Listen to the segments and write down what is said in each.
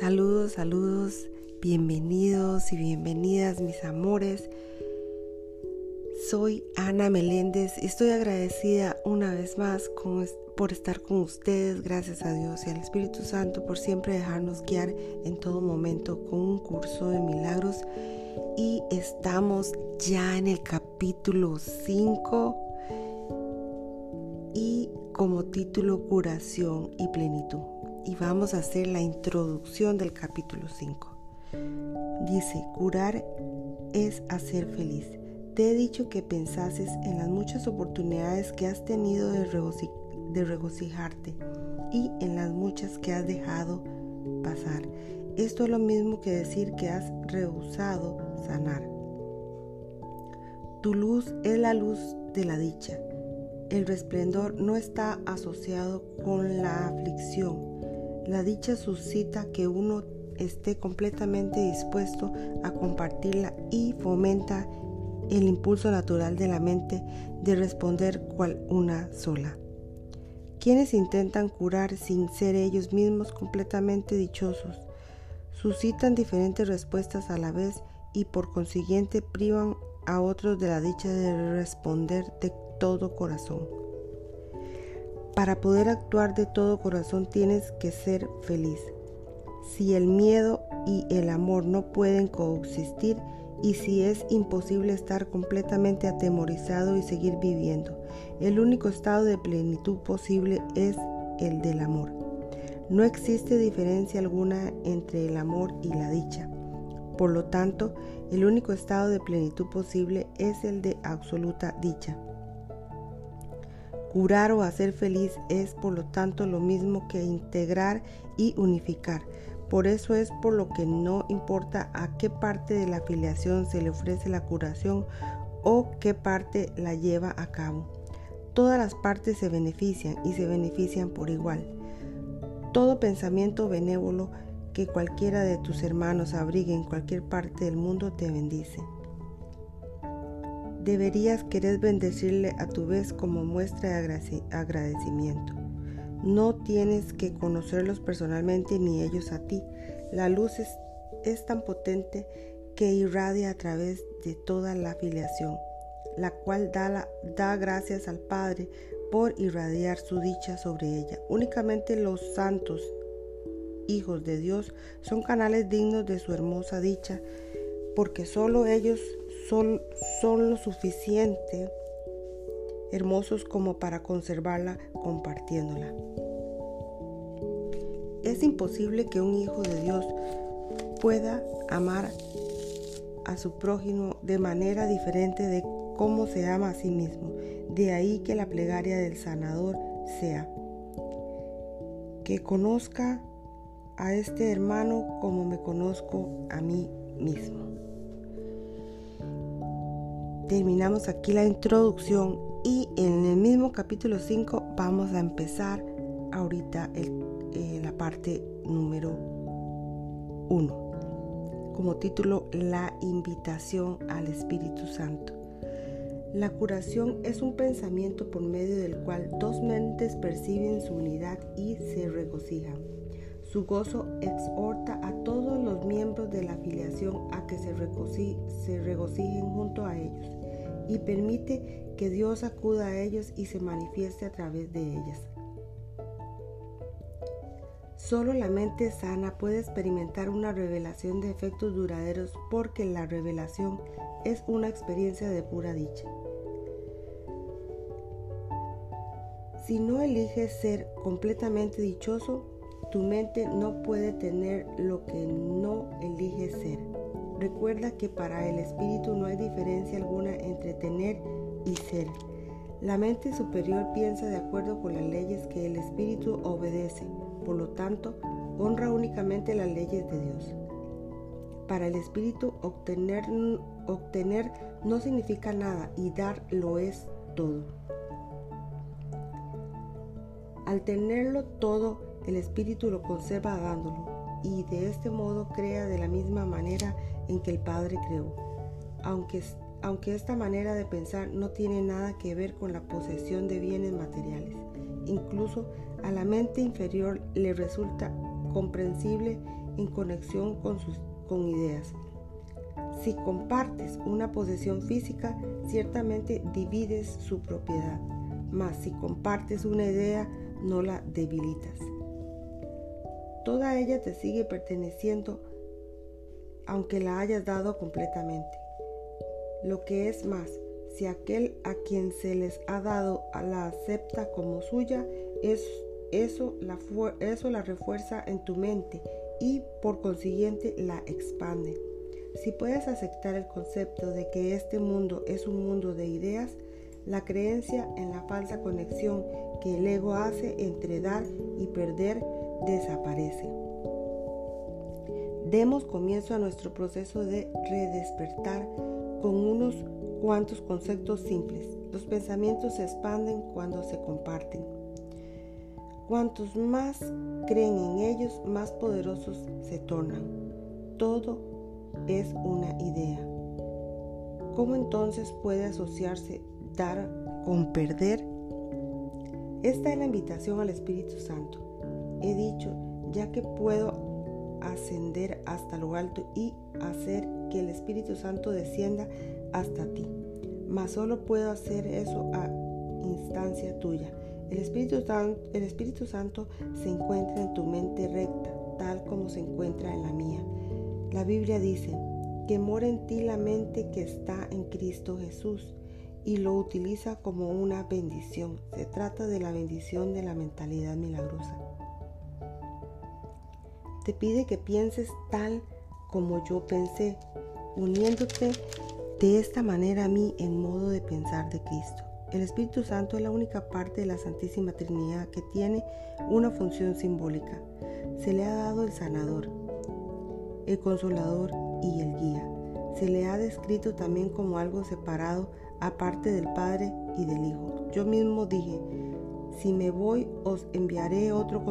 Saludos, saludos, bienvenidos y bienvenidas mis amores. Soy Ana Meléndez y estoy agradecida una vez más por estar con ustedes. Gracias a Dios y al Espíritu Santo por siempre dejarnos guiar en todo momento con un curso de milagros. Y estamos ya en el capítulo 5 y como título curación y plenitud y vamos a hacer la introducción del capítulo 5. Dice, curar es hacer feliz. Te he dicho que pensases en las muchas oportunidades que has tenido de, regocijarte y en las muchas que has dejado pasar. Esto es lo mismo que decir que has rehusado sanar. Tu luz es la luz de la dicha. El resplendor no está asociado con la aflicción la dicha suscita que uno esté completamente dispuesto a compartirla y fomenta el impulso natural de la mente de responder cual una sola. Quienes intentan curar sin ser ellos mismos completamente dichosos, suscitan diferentes respuestas a la vez y por consiguiente privan a otros de la dicha de responder de todo corazón. Para poder actuar de todo corazón tienes que ser feliz. Si el miedo y el amor no pueden coexistir y si es imposible estar completamente atemorizado y seguir viviendo, el único estado de plenitud posible es el del amor. No existe diferencia alguna entre el amor y la dicha. Por lo tanto, el único estado de plenitud posible es el de absoluta dicha. Curar o hacer feliz es por lo tanto lo mismo que integrar y unificar. Por eso es por lo que no importa a qué parte de la afiliación se le ofrece la curación o qué parte la lleva a cabo. Todas las partes se benefician y se benefician por igual. Todo pensamiento benévolo que cualquiera de tus hermanos abrigue en cualquier parte del mundo te bendice deberías querer bendecirle a tu vez como muestra de agradecimiento. No tienes que conocerlos personalmente ni ellos a ti. La luz es, tan potente que irradia a través de toda la afiliación, la cual da, da gracias al Padre por irradiar su dicha sobre ella. Únicamente los santos hijos de Dios son canales dignos de su hermosa dicha, porque solo ellos son, lo suficiente hermosos como para conservarla compartiéndola. Es imposible que un hijo de Dios pueda amar a su prójimo de manera diferente de cómo se ama a sí mismo. De ahí que la plegaria del sanador sea que conozca a este hermano como me conozco a mí mismo terminamos aquí la introducción y en el mismo capítulo 5 vamos a empezar ahorita eh, la parte número 1 como título La invitación al Espíritu Santo. La curación es un pensamiento por medio del cual dos mentes perciben su unidad y se regocijan. Su gozo exhorta a todos los miembros de la afiliación a que se, regocijen junto a ellos y permite que Dios acuda a ellos y se manifieste a través de ellas. Solo la mente sana puede experimentar una revelación de efectos duraderos porque la revelación es una experiencia de pura dicha. Si no eliges ser completamente dichoso, tu mente no puede tener lo que no elige ser. Recuerda que para el espíritu no hay diferencia alguna entre tener y ser. La mente superior piensa de acuerdo con las leyes que el espíritu obedece, por lo tanto, honra únicamente las leyes de Dios. Para el espíritu obtener, obtener no significa nada y dar lo es todo. Al tenerlo todo, el espíritu lo conserva dándolo y de este modo crea de la misma manera en que el Padre creó. Aunque, aunque esta manera de pensar no tiene nada que ver con la posesión de bienes materiales, incluso a la mente inferior le resulta comprensible en conexión con, sus, con ideas. Si compartes una posesión física, ciertamente divides su propiedad, mas si compartes una idea, no la debilitas. Toda ella te sigue perteneciendo aunque la hayas dado completamente. Lo que es más, si aquel a quien se les ha dado la acepta como suya, es, eso, la, eso la refuerza en tu mente y por consiguiente la expande. Si puedes aceptar el concepto de que este mundo es un mundo de ideas, la creencia en la falsa conexión que el ego hace entre dar y perder desaparece. Demos comienzo a nuestro proceso de redespertar con unos cuantos conceptos simples. Los pensamientos se expanden cuando se comparten. Cuantos más creen en ellos, más poderosos se tornan. Todo es una idea. ¿Cómo entonces puede asociarse dar con perder? Esta es la invitación al Espíritu Santo. He dicho, ya que puedo ascender hasta lo alto y hacer que el Espíritu Santo descienda hasta ti. Mas solo puedo hacer eso a instancia tuya. El Espíritu, el Espíritu Santo se encuentra en tu mente recta, tal como se encuentra en la mía. La Biblia dice que mora en ti la mente que está en Cristo Jesús y lo utiliza como una bendición. Se trata de la bendición de la mentalidad milagrosa. Te pide que pienses tal como yo pensé, uniéndote de esta manera a mí en modo de pensar de Cristo. El Espíritu Santo es la única parte de la Santísima Trinidad que tiene una función simbólica. Se le ha dado el sanador, el consolador y el guía. Se le ha descrito también como algo separado aparte del Padre y del Hijo. Yo mismo dije, si me voy os enviaré otro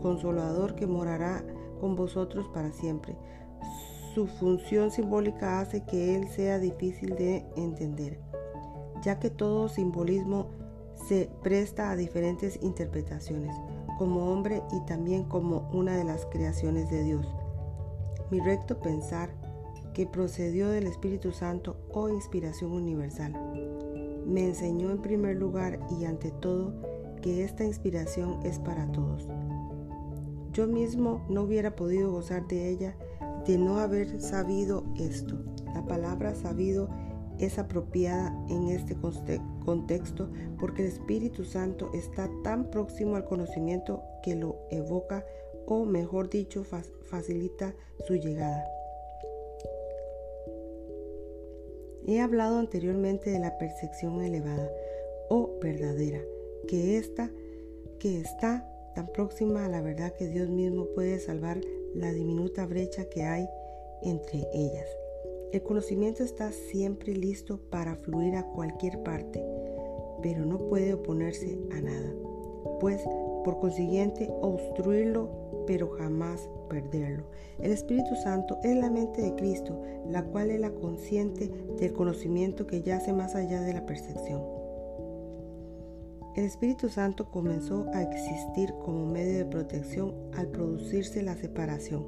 consolador que morará con vosotros para siempre su función simbólica hace que él sea difícil de entender, ya que todo simbolismo se presta a diferentes interpretaciones, como hombre y también como una de las creaciones de Dios. Mi recto pensar, que procedió del Espíritu Santo o inspiración universal, me enseñó en primer lugar y ante todo que esta inspiración es para todos. Yo mismo no hubiera podido gozar de ella de no haber sabido esto. La palabra sabido es apropiada en este contexto porque el Espíritu Santo está tan próximo al conocimiento que lo evoca o mejor dicho facilita su llegada. He hablado anteriormente de la percepción elevada o verdadera, que esta que está tan próxima a la verdad que Dios mismo puede salvar la diminuta brecha que hay entre ellas. El conocimiento está siempre listo para fluir a cualquier parte, pero no puede oponerse a nada, pues por consiguiente obstruirlo, pero jamás perderlo. El Espíritu Santo es la mente de Cristo, la cual es la consciente del conocimiento que yace más allá de la percepción. El Espíritu Santo comenzó a existir como medio de protección al producirse la separación.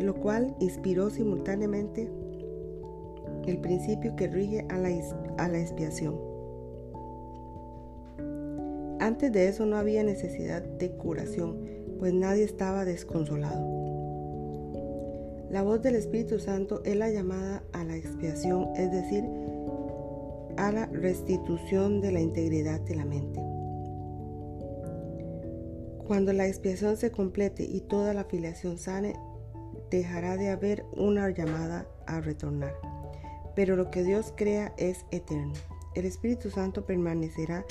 Lo cual inspiró simultáneamente el principio que rige a la, expiación. Antes de eso no había necesidad de curación, pues nadie estaba desconsolado. La voz del Espíritu Santo es la llamada a la expiación, es decir, a la restitución de la integridad de la mente. Cuando la expiación se complete y toda la filiación sane, dejará de haber una llamada a retornar. Pero lo que Dios crea es eterno. El Espíritu Santo permanecerá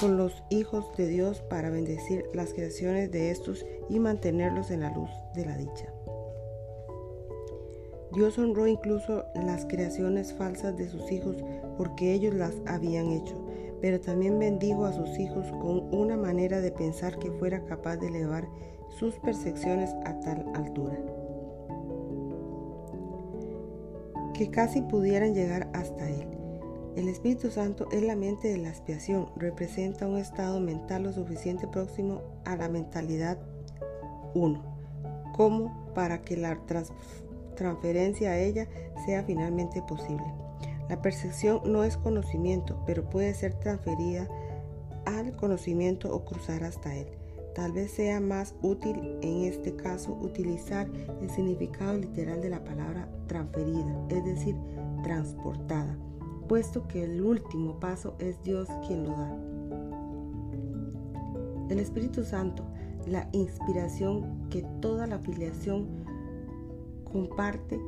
con los hijos de Dios para bendecir las creaciones de estos y mantenerlos en la luz de la dicha. Dios honró incluso las creaciones falsas de sus hijos porque ellos las habían hecho, pero también bendijo a sus hijos con una manera de pensar que fuera capaz de elevar sus percepciones a tal altura. Que casi pudieran llegar hasta Él. El Espíritu Santo es la mente de la expiación, representa un estado mental lo suficiente próximo a la mentalidad 1, como para que la transferencia a ella sea finalmente posible. La percepción no es conocimiento, pero puede ser transferida al conocimiento o cruzar hasta él. Tal vez sea más útil en este caso utilizar el significado literal de la palabra transferida, es decir, transportada, puesto que el último paso es Dios quien lo da. El Espíritu Santo, la inspiración que toda la filiación comparte,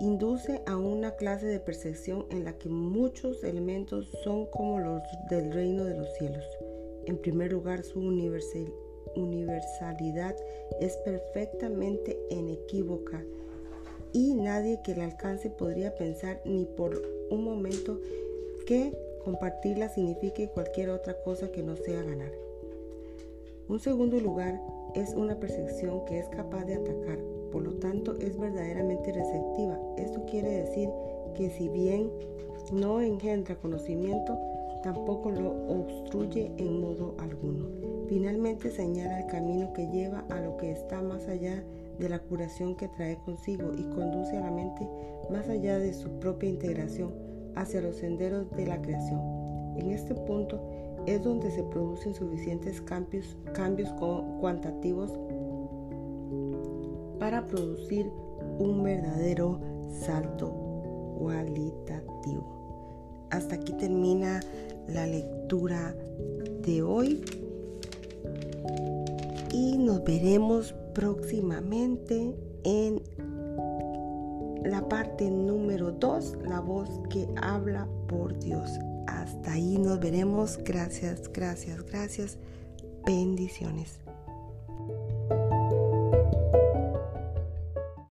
induce a una clase de percepción en la que muchos elementos son como los del reino de los cielos. En primer lugar, su universalidad es perfectamente inequívoca y nadie que la alcance podría pensar ni por un momento que compartirla signifique cualquier otra cosa que no sea ganar. Un segundo lugar es una percepción que es capaz de atacar, por lo tanto es verdaderamente receptiva. Esto quiere decir que si bien no engendra conocimiento, tampoco lo obstruye en modo alguno. Finalmente señala el camino que lleva a lo que está más allá de la curación que trae consigo y conduce a la mente más allá de su propia integración hacia los senderos de la creación. En este punto es donde se producen suficientes cambios, cambios cuantitativos para producir un verdadero salto cualitativo. Hasta aquí termina la lectura de hoy y nos veremos próximamente en la parte número 2, la voz que habla por Dios. Hasta ahí nos veremos. Gracias, gracias, gracias. Bendiciones.